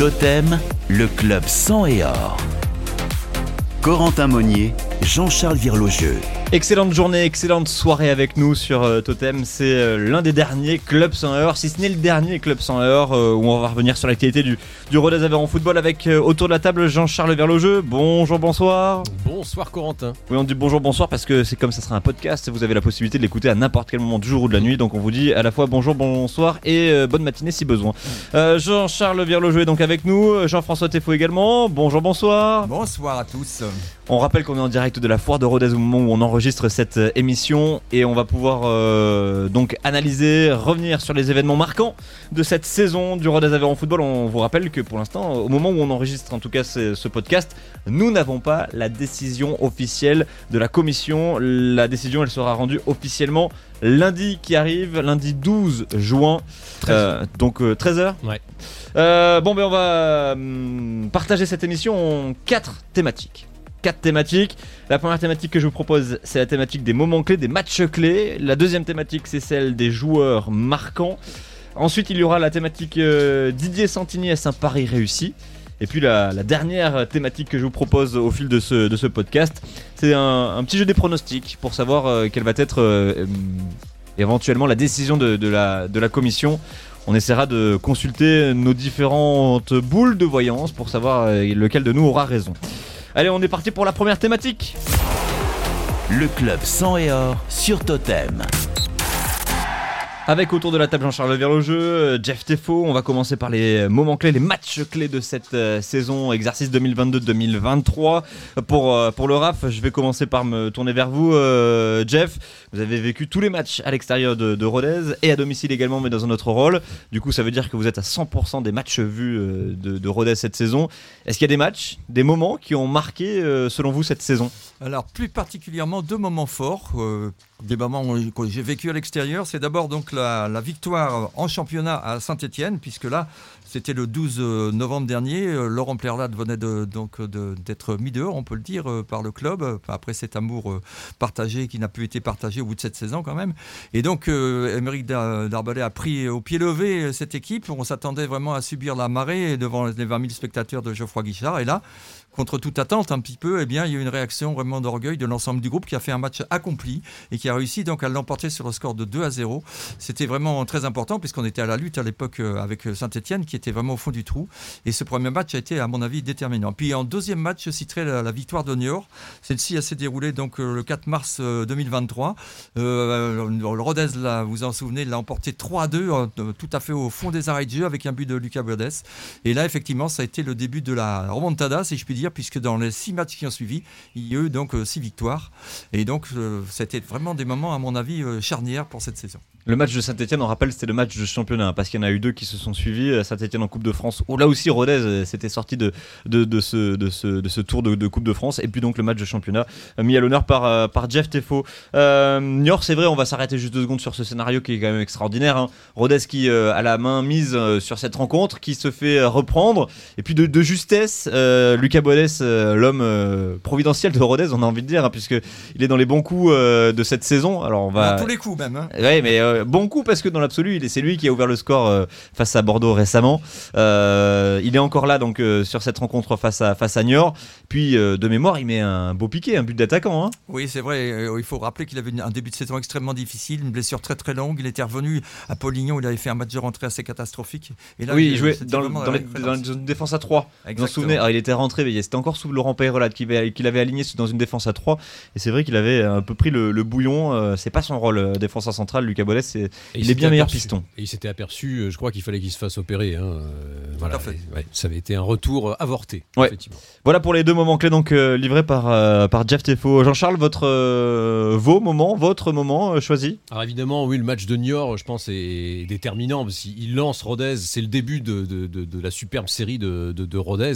Totem, le club sang et or. Corentin Monnier, Jean-Charles Virlogeux. Excellente journée, excellente soirée avec nous sur euh, Totem. C'est euh, l'un des derniers clubs sans heure, si ce n'est le dernier club sans heure, euh, où on va revenir sur l'actualité du, du Rodez Aveyron Football avec autour de la table Jean-Charles Verlogeux. Bonjour, bonsoir. Bonsoir Corentin. Oui, on dit bonjour, bonsoir parce que c'est comme ça sera un podcast. Vous avez la possibilité de l'écouter à n'importe quel moment du jour ou de la nuit. Donc on vous dit à la fois bonjour, bonsoir et bonne matinée si besoin. Jean-Charles Verlogeux est donc avec nous. Jean-François Tefo également. Bonjour, bonsoir. Bonsoir à tous. On rappelle qu'on est en direct de la foire de Rodez au moment où on enregistre cette euh, émission et on va pouvoir euh, donc analyser, revenir sur les événements marquants de cette saison du Rodez Aveyron Football. On vous rappelle que pour l'instant, au moment où on enregistre en tout cas ce, podcast, nous n'avons pas la décision officielle de la commission. La décision, elle sera rendue officiellement lundi qui arrive, lundi 12 juin. Euh, donc 13h Ouais. bon, ben on va hum, partager cette émission en quatre thématiques quatre thématiques. La première thématique que je vous propose, c'est la thématique des moments clés, des matchs clés. La deuxième thématique, c'est celle des joueurs marquants. Ensuite, il y aura la thématique euh, Didier Santini est un pari réussi? Et puis la, dernière thématique que je vous propose au fil de ce, podcast, c'est un, petit jeu des pronostics pour savoir euh, quelle va être euh, éventuellement la décision de, la, de la commission. On essaiera de consulter nos différentes boules de voyance pour savoir lequel de nous aura raison. Allez, on est parti pour la première thématique. Le club sang et or sur Totem. Avec autour de la table Jean-Charles Verlogeux, euh, Jeff Tefo, on va commencer par les moments clés, les matchs clés de cette euh, saison, exercice 2022-2023. Pour, euh, pour le RAF, je vais commencer par me tourner vers vous, Jeff. Vous avez vécu tous les matchs à l'extérieur de, Rodez et à domicile également, mais dans un autre rôle. Du coup, ça veut dire que vous êtes à 100% des matchs vus de, de Rodez cette saison. Est-ce qu'il y a des matchs, des moments qui ont marqué, selon vous, cette saison? Alors, plus particulièrement deux moments forts des moments que j'ai vécu à l'extérieur, c'est d'abord donc victoire en championnat à Saint-Etienne, puisque là, c'était le 12 euh, novembre dernier. Euh, Laurent Plerlat venait donc d'être mis dehors, on peut le dire, euh, par le club, après cet amour partagé qui n'a plus été partagé au bout de cette saison quand même. Et donc, Émeric Darbalet a pris au pied levé cette équipe. On s'attendait vraiment à subir la marée devant les 20 000 spectateurs de Geoffroy Guichard. Et là, contre toute attente un petit peu, eh bien, il y a eu une réaction vraiment d'orgueil de l'ensemble du groupe qui a fait un match accompli et qui a réussi donc à l'emporter sur le score de 2 à 0. C'était vraiment très important puisqu'on était à la lutte à l'époque euh, avec euh, Saint-Etienne qui était vraiment au fond du trou. Et ce premier match a été, à mon avis, déterminant. Puis en deuxième match, je citerai la, victoire de Niort. Celle-ci s'est déroulée donc euh, le 4 mars 2023. le Rodez, là, vous en souvenez, l'a emporté 3 à 2, tout à fait au fond des arrêts de jeu avec un but de Lucas Berdes. Et là, effectivement, ça a été le début de la remontada, si je puis dire puisque dans les six matchs qui ont suivi, il y a eu donc euh, six victoires. Et donc, euh, c'était vraiment des moments, à mon avis, euh, charnières pour cette saison. Le match de Saint-Etienne, on rappelle, c'était le match de championnat, hein, parce qu'il y en a eu deux qui se sont suivis. Saint-Etienne en Coupe de France, où là aussi Rodez s'était sorti de, de, ce, de, ce, de ce tour de, Coupe de France. Et puis donc le match de championnat, mis à l'honneur par, par Jeff Tefo. Euh, Niort, c'est vrai, on va s'arrêter juste deux secondes sur ce scénario qui est quand même extraordinaire. Hein. Rodez qui a la main mise sur cette rencontre, qui se fait reprendre. Et puis de, justesse, Lucas Bodes euh, l'homme euh, providentiel de Rodez, on a envie de dire, hein, puisque il est dans les bons coups euh, de cette saison. Alors on va. Dans tous les coups même. Hein. Oui, mais bon coup parce que dans l'absolu, c'est lui qui a ouvert le score face à Bordeaux récemment. il est encore là donc sur cette rencontre face à face à Niort. Puis de mémoire, il met un beau piqué, un but d'attaquant. Hein. Oui, c'est vrai. il faut rappeler qu'il avait un début de saison extrêmement difficile, une blessure très très longue. Il était revenu à Polignon, il avait fait un match de rentrée assez catastrophique. Et là, oui, il, jouait dans, une défense à 3. Vous vous souvenez Il était rentré, mais c'était encore sous Laurent Peyrolat qu'il avait, aligné dans une défense à 3 et c'est vrai qu'il avait un peu pris le, bouillon euh, c'est pas son rôle euh, défenseur central Il est bien meilleur piston. Et il s'était aperçu euh, je crois qu'il fallait qu'il se fasse opérer hein, voilà, ça avait été un retour avorté voilà pour les deux moments clés donc livrés par, par Jeff Tefo Jean-Charles votre vos moments votre moment choisi alors évidemment oui le match de Niort je pense est déterminant parce qu'il lance Rodez c'est le début de, de, la superbe série de, de Rodez.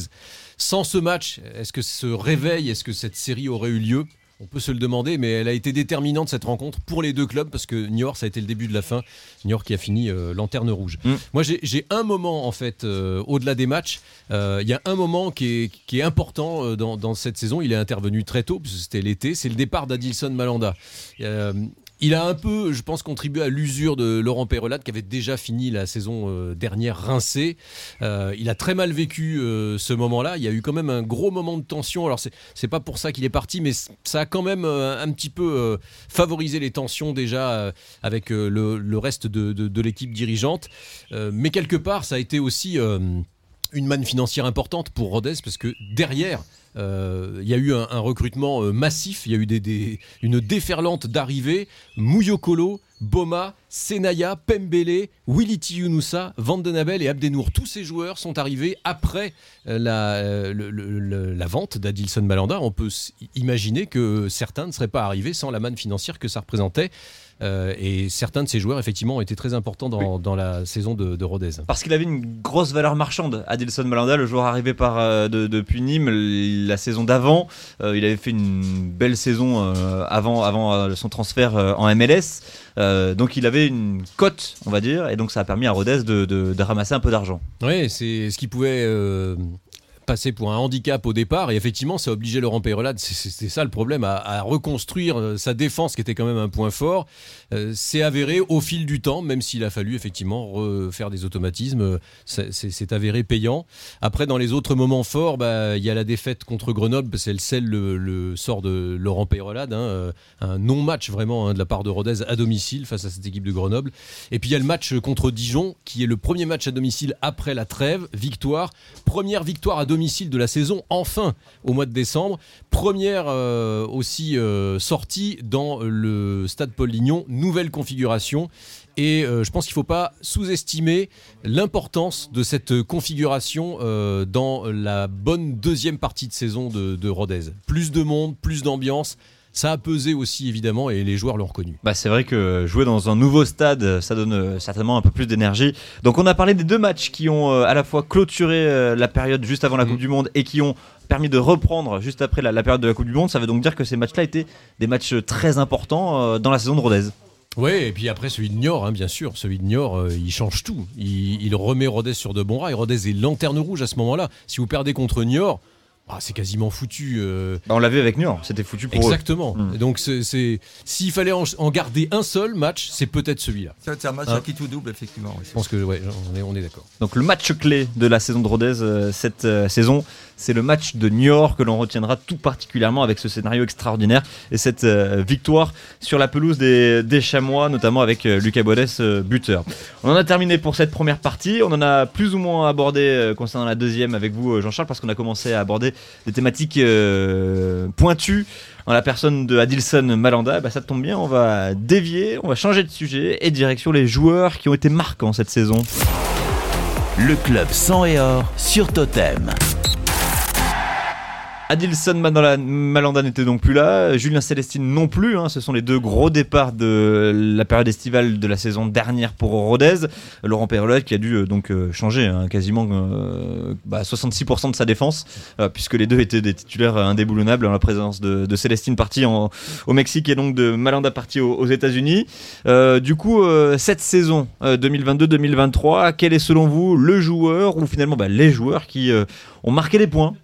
Sans ce match, est-ce que ce réveil, est-ce que cette série aurait eu lieu? On peut se le demander, mais elle a été déterminante cette rencontre pour les deux clubs parce que Niort, ça a été le début de la fin. Niort qui a fini euh, lanterne rouge. Mm. Moi, j'ai un moment en fait euh, au-delà des matchs. Euh, il y a un moment qui est, important dans, cette saison. Il est intervenu très tôt parce que c'était l'été. C'est le départ d'Adilson Malanda il a un peu, je pense, contribué à l'usure de Laurent Perrelade qui avait déjà fini la saison euh, dernière rincé. Euh, il a très mal vécu euh, ce moment-là. Il y a eu quand même un gros moment de tension. Alors c'est pas pour ça qu'il est parti, mais ça a quand même un petit peu favorisé les tensions déjà avec le, reste de, de l'équipe dirigeante. mais quelque part, ça a été aussi une manne financière importante pour Rodez parce que derrière, il y a eu un, recrutement euh, massif, il y a eu une déferlante d'arrivées. Mouyokolo, Boma, Senaya, Pembele, Willy Yunusa, Vandenabel et Abdenour. Tous ces joueurs sont arrivés après euh, la, la vente d'Adilson Malanda. On peut imaginer que certains ne seraient pas arrivés sans la manne financière que ça représentait. Euh, et certains de ces joueurs, effectivement, ont été très importants dans, la saison de, Rodez. Parce qu'il avait une grosse valeur marchande, Adilson Malanda, le joueur arrivé par, euh, de, depuis Nîmes la saison d'avant. Euh, il avait fait une belle saison avant, avant son transfert en MLS. donc il avait une cote, on va dire, et donc ça a permis à Rodez de, de ramasser un peu d'argent. Oui, c'est ce qui pouvait passé pour un handicap au départ et effectivement ça obligeait Laurent Peyrelade, c'était ça le problème, à, reconstruire euh, sa défense qui était quand même un point fort. Euh, c'est avéré au fil du temps, même s'il a fallu effectivement refaire des automatismes, euh, c'est avéré payant. Après dans les autres moments forts, bah, il y a la défaite contre Grenoble, c'est le sel le, sort de Laurent Peyrelade, hein, un non-match vraiment hein, de la part de Rodez à domicile face à cette équipe de Grenoble. Et puis il y a le match contre Dijon qui est le premier match à domicile après la trêve, victoire, première victoire à domicile domicile de la saison, enfin au mois de décembre. Première euh, aussi euh, sortie dans le stade Paul Lignon, nouvelle configuration. Et euh, je pense qu'il ne faut pas sous-estimer l'importance de cette configuration dans la bonne deuxième partie de saison de Rodez. Plus de monde, plus d'ambiance, ça a pesé aussi évidemment et les joueurs l'ont reconnu. Bah, c'est vrai que jouer dans un nouveau stade, ça donne euh, certainement un peu plus d'énergie. Donc on a parlé des deux matchs qui ont euh, à la fois clôturé euh, la période juste avant la mm. Coupe du Monde et qui ont permis de reprendre juste après la, période de la Coupe du Monde. Ça veut donc dire que ces matchs-là étaient des matchs très importants dans la saison de Rodez. Oui, et puis après celui de Niort, hein, bien sûr, celui de Niort, il change tout. Il, remet Rodez sur de bons rails. Rodez est lanterne rouge à ce moment-là. Si vous perdez contre Niort, ah, c'est quasiment foutu. Euh. Bah, on l'avait avec Niort, c'était foutu pour Exactement. eux. Exactement. Mm. Donc c'est, s'il fallait en, garder un seul match, c'est peut-être celui-là. C'est un match hein qui tout double, effectivement. Je pense que ouais, on est, on est d'accord. Donc le match clé de la saison de Rodez euh, cette euh, saison, c'est le match de Niort que l'on retiendra tout particulièrement avec ce scénario extraordinaire et cette victoire sur la pelouse des, des Chamois, notamment avec Lucas Bodès buteur. On en a terminé pour cette première partie. On en a plus ou moins abordé concernant la deuxième avec vous, Jean-Charles, parce qu'on a commencé à aborder des thématiques euh, pointues en la personne de Adilson Malanda, bah ça tombe bien, on va dévier, on va changer de sujet et direction les joueurs qui ont été marquants cette saison. Le club sang et or sur Totem. Adilson Malanda n'était donc plus là, Julien Célestine non plus. Hein. ce sont les deux gros départs de la période estivale de la saison dernière pour Rodez. Laurent Perlotte qui a dû euh, donc euh, changer hein, quasiment 66% bah, de sa défense, euh, puisque les deux étaient des titulaires indéboulonnables en la présence de, Célestine parti au Mexique et donc de Malanda parti aux, États-Unis. du coup, cette saison 2022-2023, quel est selon vous le joueur ou finalement bah, les joueurs qui ont marqué les points?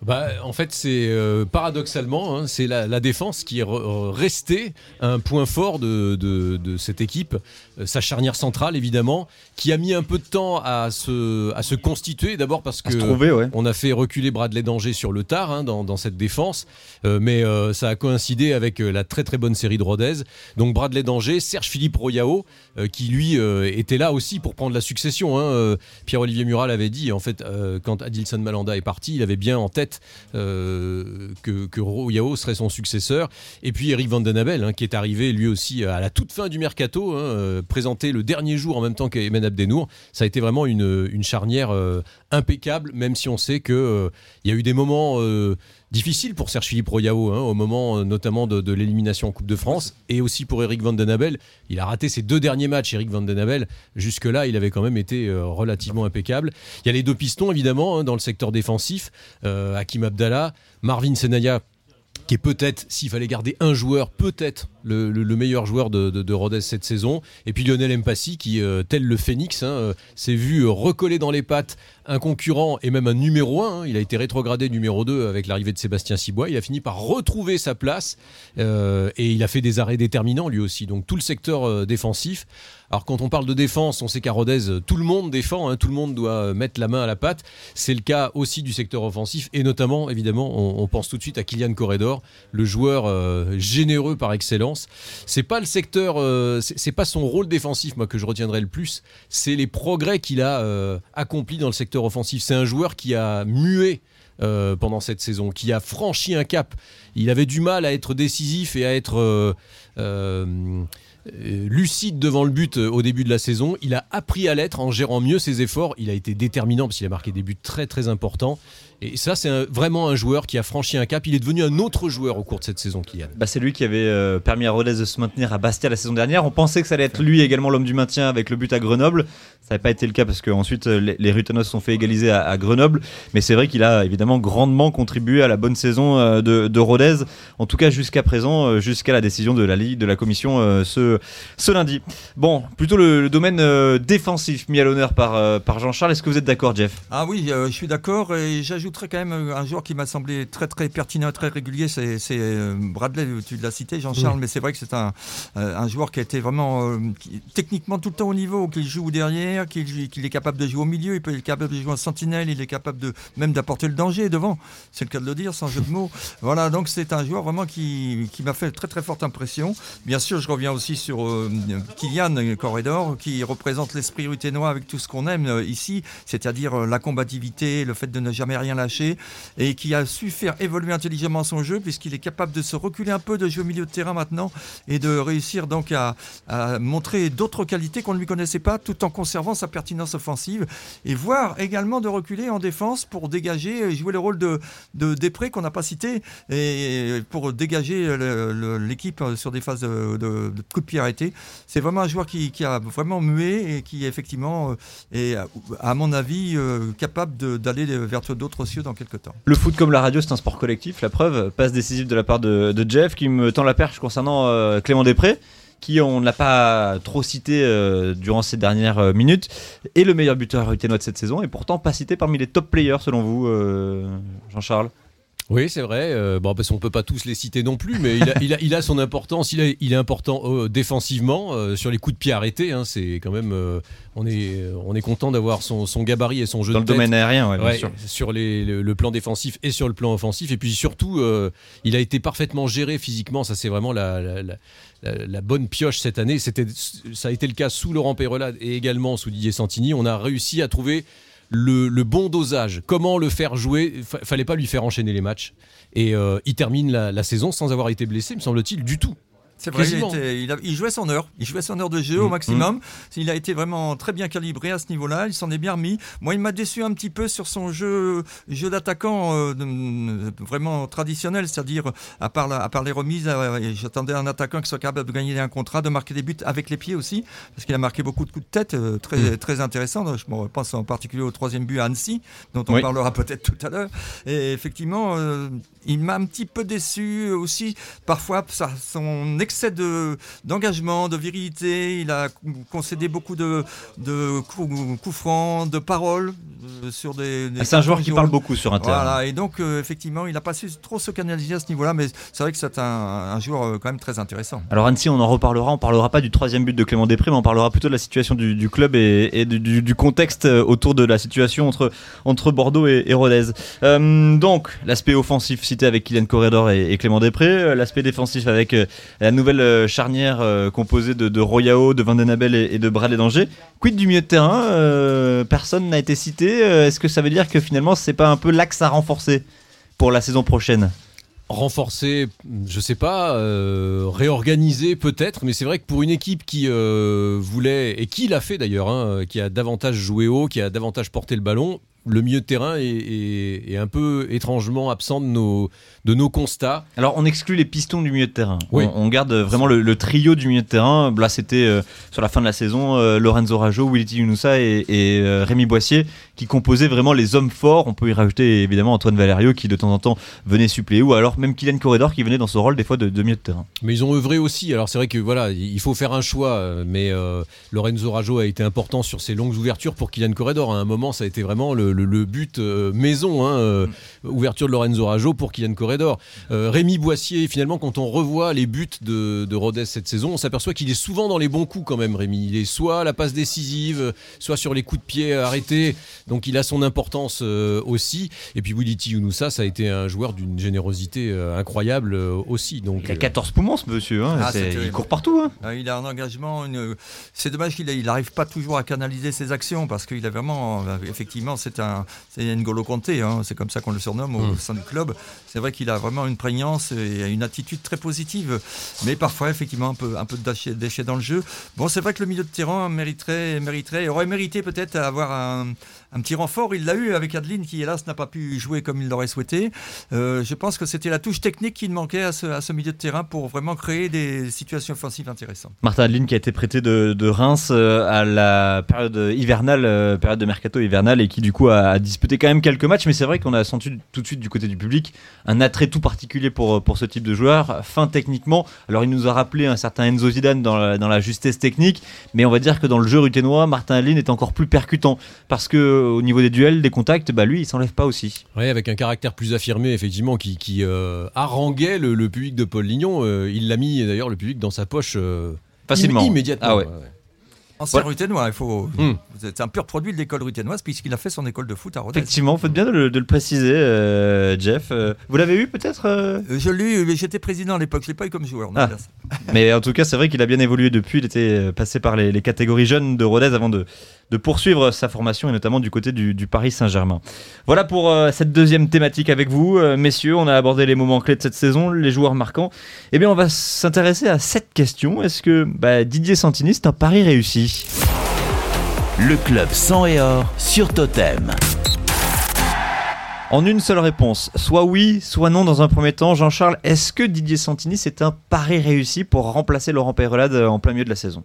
Bah, en fait, c'est euh, paradoxalement, hein, c'est la, défense qui est restée un point fort de, de, cette équipe. Euh, sa charnière centrale, évidemment, qui a mis un peu de temps à se, à se constituer. D'abord parce que on a fait reculer Bradley Danger sur le tard hein, dans, dans, cette défense, euh, mais ça a coïncidé avec la très très bonne série de Rodez. Donc Bradley Danger, Serge Philippe Royao, qui lui était là aussi pour prendre la succession. Hein. Pierre-Olivier Mural avait dit, en fait, quand Adilson Malanda est parti, il avait bien en tête euh, que, que Yao serait son successeur. Et puis Eric Van Den hein, qui est arrivé lui aussi à la toute fin du mercato, hein, euh, présenté le dernier jour en même temps qu'Emen Abdenour. Ça a été vraiment une, charnière euh, impeccable, même si on sait qu'il il y a eu des moments difficiles pour Serge Philippe Royao, hein, au moment notamment de, l'élimination en Coupe de France, et aussi pour Eric Van Den Abel. Il a raté ses deux derniers matchs, Eric Van Den Abel. Jusque-là, il avait quand même été relativement impeccable. Il y a les deux pistons, évidemment, dans le secteur défensif. Hakim Abdallah, Marvin Senaya qui est peut-être, s'il fallait garder un joueur, peut-être le, meilleur joueur de, de, Rodez cette saison. Et puis Lionel Mpassi, qui, euh, tel le phénix, hein, euh, s'est vu recoller dans les pattes un concurrent et même un numéro 1. Hein. Il a été rétrogradé numéro 2 avec l'arrivée de Sébastien Cibois. Il a fini par retrouver sa place euh, et il a fait des arrêts déterminants lui aussi. Donc tout le secteur défensif alors quand on parle de défense, on sait qu'à Rodez, tout le monde défend, hein, tout le monde doit mettre la main à la pâte. C'est le cas aussi du secteur offensif et notamment, évidemment, on, pense tout de suite à Kylian Corredor, le joueur euh, généreux par excellence. C'est pas le secteur, euh, c'est pas son rôle défensif, moi que je retiendrai le plus. C'est les progrès qu'il a euh, accomplis dans le secteur offensif. C'est un joueur qui a mué. pendant cette saison, qui a franchi un cap. Il avait du mal à être décisif et à être euh, lucide devant le but euh, au début de la saison. Il a appris à l'être en gérant mieux ses efforts. Il a été déterminant parce qu'il a marqué des buts très très importants. Et ça, c'est vraiment un joueur qui a franchi un cap. Il est devenu un autre joueur au cours de cette saison, Kylian. Bah, c'est lui qui avait euh, permis à Rodez de se maintenir à Bastia la saison dernière. On pensait que ça allait être lui également l'homme du maintien avec le but à Grenoble. Ça n'avait pas été le cas parce qu'ensuite les, les Rutanos sont fait égaliser à, Grenoble. Mais c'est vrai qu'il a évidemment grandement contribué à la bonne saison de, de Rodez. En tout cas, jusqu'à présent, jusqu'à la décision de la Ligue, de la commission ce, ce lundi. Bon, plutôt le, domaine euh, défensif mis à l'honneur par, par Jean-Charles. Est-ce que vous êtes d'accord, Jeff? Ah oui, je suis d'accord. Et j'ajoute j'ajouterais quand même euh, un joueur qui m'a semblé très très pertinent, très régulier, c'est euh, Bradley, tu l'as cité, Jean-Charles, mais c'est vrai que c'est un, euh, un, joueur qui a été vraiment techniquement tout le temps au niveau, qu'il joue derrière, qu'il est capable de jouer au milieu, il peut être capable de jouer en sentinelle, il est capable de même d'apporter le danger devant, c'est le cas de le dire, sans jeu de mots. Voilà, donc c'est un joueur vraiment qui, qui m'a fait très très forte impression. Bien sûr, je reviens aussi sur Kylian Corridor, qui représente l'esprit ruténois avec tout ce qu'on aime ici, c'est-à-dire la combativité, le fait de ne jamais rien lâché et qui a su faire évoluer intelligemment son jeu puisqu'il est capable de se reculer un peu, de jouer au milieu de terrain maintenant et de réussir donc à, montrer d'autres qualités qu'on ne lui connaissait pas tout en conservant sa pertinence offensive et voire également de reculer en défense pour dégager et jouer le rôle de, de Després qu'on n'a pas cité et pour dégager l'équipe sur des phases de, de, de pied arrêtés. C'est vraiment un joueur qui, a vraiment mué et qui effectivement est à mon avis euh, capable d'aller vers d'autres Le foot comme la radio, c'est un sport collectif. La preuve, passe décisive de la part de, Jeff qui me tend la perche concernant euh, Clément Després qui on ne l'a pas trop cité euh, durant ces dernières euh, minutes, est le meilleur buteur ruténois de cette saison et pourtant pas cité parmi les top players selon vous, Jean-Charles? Oui, c'est vrai. Euh, bon, parce qu'on peut pas tous les citer non plus, mais il a, il a, il a son importance. Il, il est important euh, défensivement euh, sur les coups de pied arrêtés. Hein, c'est quand même, on est, on est content d'avoir son, son, gabarit et son jeu dans le domaine aérien, ouais, bien sûr. sur les, le, plan défensif et sur le plan offensif. Et puis surtout, il a été parfaitement géré physiquement. Ça, c'est vraiment la, la, la la bonne pioche cette année. C'était, ça a été le cas sous Laurent Peyrelade et également sous Didier Santini. On a réussi à trouver le, bon dosage, comment le faire jouer? Fallait pas lui faire enchaîner les matchs. Et euh, il termine la, saison sans avoir été blessé, me semble-t-il, du tout. C'est vrai, il, jouait son heure. Il jouait son heure de jeu au mmh. maximum. Mmh. Il a été vraiment très bien calibré à ce niveau-là. Il s'en est bien remis. Moi, il m'a déçu un petit peu sur son jeu, jeu d'attaquant euh, vraiment traditionnel, c'est-à-dire à part, à part les remises, euh, j'attendais un attaquant qui soit capable de gagner un contrat, de marquer des buts avec les pieds aussi, parce qu'il a marqué beaucoup de coups de tête euh, très, mmh. très intéressants. Je pense en particulier au troisième but à Annecy, dont on parlera peut-être tout à l'heure. Et effectivement, il m'a un petit peu déçu aussi. Parfois, ça, son excès d'engagement, de, virilité. Il a concédé beaucoup de, de coups, francs, de paroles sur des. Ah, c'est un joueur qui parle beaucoup sur un terrain. Voilà, et donc euh, effectivement, il n'a pas su trop se canaliser à ce niveau-là, mais c'est vrai que c'est un, joueur euh, quand même très intéressant. Alors Annecy, on en reparlera. On parlera pas du troisième but de Clément Després, mais on parlera plutôt de la situation du, club et, du, contexte autour de la situation entre, entre Bordeaux et, Rodez. donc l'aspect offensif cité avec Kylian Corredor et, Clément Després, l'aspect défensif avec la nouvelle charnière composée de, de Royao, de Vandenabel et, et de Bradley Danger. Quid du milieu de terrain Personne n'a été cité. Euh, est-ce que ça veut dire que finalement c'est pas un peu l'axe à renforcer pour la saison prochaine? Renforcer, je sais pas, euh, réorganiser peut-être, mais c'est vrai que pour une équipe qui euh, voulait, et qui l'a fait d'ailleurs, hein, qui a davantage joué haut, qui a davantage porté le ballon, le milieu de terrain est, un peu étrangement absent de nos, de nos constats. Alors on exclut les pistons du milieu de terrain. On, garde vraiment le, trio du milieu de terrain. Là c'était euh, sur la fin de la saison Lorenzo Rajo, Willy Yunusa et, et Rémi Boissier qui composaient vraiment les hommes forts. On peut y rajouter évidemment Antoine Valerio qui de temps en temps venait suppléer, ou alors même Kylian Corredor qui venait dans ce rôle des fois de, de milieu de terrain. Mais ils ont œuvré aussi. Alors c'est vrai que voilà, il faut faire un choix. euh, Mais euh, Lorenzo Rajo a été important sur ses longues ouvertures pour Kylian Corredor. À un moment, ça a été vraiment le, le- le but euh, maison. hein, euh, ouverture de Lorenzo Rajo pour Kylian Euh, Rémi Boissier, finalement, quand on revoit les buts de, de Rodez cette saison, on s'aperçoit qu'il est souvent dans les bons coups quand même, Rémi. Il est soit à la passe décisive, soit sur les coups de pied arrêtés. Donc il a son importance euh, aussi. Et puis Willy Younoussa, ça a été un joueur d'une générosité euh, incroyable euh, aussi. Donc, Il a euh, 14 poumons ce monsieur, hein. Ah, C'est- c'est il court partout. hein. Ah, Il a un engagement. une- C'est dommage qu'il n'arrive pas toujours à canaliser ses actions parce qu'il a vraiment, effectivement, c'est un, c'est N'Golo Kanté, hein, c'est comme ça qu'on le surnomme au Mm. sein du club. C'est vrai qu'il a vraiment une prégnance et une attitude très positive, mais parfois effectivement un peu, un de déchet, déchet dans le jeu. Bon, c'est vrai que le milieu de terrain mériterait, mériterait, aurait mérité peut-être avoir un, un petit renfort. Il l'a eu avec Adeline qui hélas n'a pas pu jouer comme il l'aurait souhaité. Euh, je pense que c'était la touche technique qui manquait à ce, milieu de terrain pour vraiment créer des situations offensives intéressantes. Martin Adeline qui a été prêté de, Reims euh, à la période hivernale, euh, période de mercato hivernale et qui du coup a, a disputé quand même quelques matchs. Mais c'est vrai qu'on a senti tout de suite du côté du public un attrait tout particulier pour, pour ce type de joueur. Fin techniquement, alors il nous a rappelé un certain Enzo Zidane dans la, dans la justesse technique, mais on va dire que dans le jeu ruténois, Martin Adeline est encore plus percutant parce que au niveau des duels, des contacts, bah lui il s'enlève pas aussi. Ouais, avec un caractère plus affirmé, effectivement, qui, qui euh, haranguait le, le public de Paul Lignon. Euh, il l'a mis d'ailleurs le public dans sa poche euh, Facilement. im- immédiatement. Ah ouais. Ancien Voilà. ruténois, il faut. Hmm. C'est un pur produit de l'école ruténoise puisqu'il a fait son école de foot à Rodez. Effectivement, faut bien de le, de le préciser, euh, Jeff. Vous l'avez eu peut-être euh Je l'ai eu, mais j'étais président à l'époque, je l'ai pas eu comme joueur. non, Ah. Mais en tout cas, c'est vrai qu'il a bien évolué depuis. Il était passé par les, les catégories jeunes de Rodez avant de, de poursuivre sa formation et notamment du côté du, du Paris Saint-Germain. Voilà pour euh, cette deuxième thématique avec vous, euh, messieurs. On a abordé les moments clés de cette saison, les joueurs marquants. Eh bien, on va s'intéresser à cette question. Est-ce que bah, Didier Santini, c'est un pari réussi? Le club sang et or sur Totem. En une seule réponse, soit oui, soit non dans un premier temps. Jean-Charles, est-ce que Didier Santini, c'est un pari réussi pour remplacer Laurent Peyrelade euh, en plein milieu de la saison?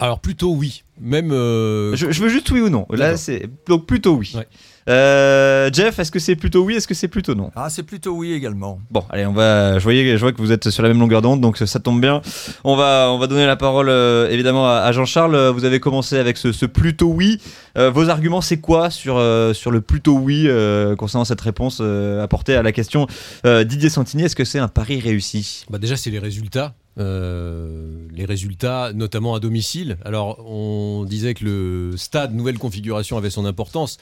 Alors plutôt oui. Même. euh, Je, je veux juste oui ou non. Là, c'est donc plutôt oui. Ouais. Euh, Jeff, est-ce que c'est plutôt oui Est-ce que c'est plutôt non? Ah, c'est plutôt oui également. Bon, allez, on va. Je voyais, je vois que vous êtes sur la même longueur d'onde, donc ça tombe bien. On va, on va donner la parole euh, évidemment à, à Jean-Charles. Vous avez commencé avec ce, ce plutôt oui. Euh, vos arguments, c'est quoi sur euh, sur le plutôt oui euh, concernant cette réponse euh, apportée à la question euh, Didier Santini? Est-ce que c'est un pari réussi? Bah déjà, c'est les résultats. Euh, les résultats, notamment à domicile. Alors, on disait que le stade, nouvelle configuration, avait son importance,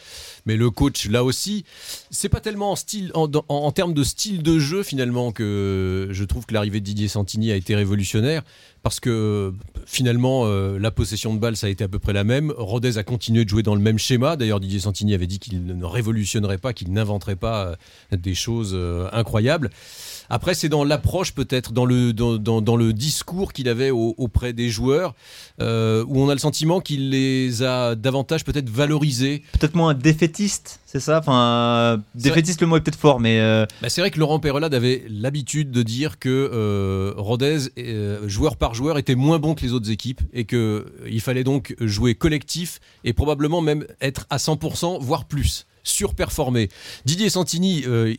mais le coach, là aussi, c'est pas tellement en, termes de style de jeu, finalement, que je trouve que l'arrivée de Didier Santini a été révolutionnaire, parce que finalement, euh, la possession de balle, ça a été à peu près la même. Rodez a continué de jouer dans le même schéma. D'ailleurs, Didier Santini avait dit qu'il ne révolutionnerait pas, qu'il n'inventerait pas euh, des choses incroyables. Après, c'est dans l'approche peut-être, dans le, dans, dans- dans le discours qu'il avait au- auprès des joueurs, euh, où on a le sentiment qu'il les a davantage peut-être valorisés. Peut-être moins défaitiste, c'est ça? Enfin, défaitiste, le mot est peut-être fort, mais euh, Bah, c'est vrai que Laurent Perrelade avait l'habitude de dire que euh, Rodez, joueur par joueur, était moins bon que les autres équipes et qu'il fallait donc jouer collectif et probablement même être à 100%, voire plus, surperformer. Didier Santini, euh,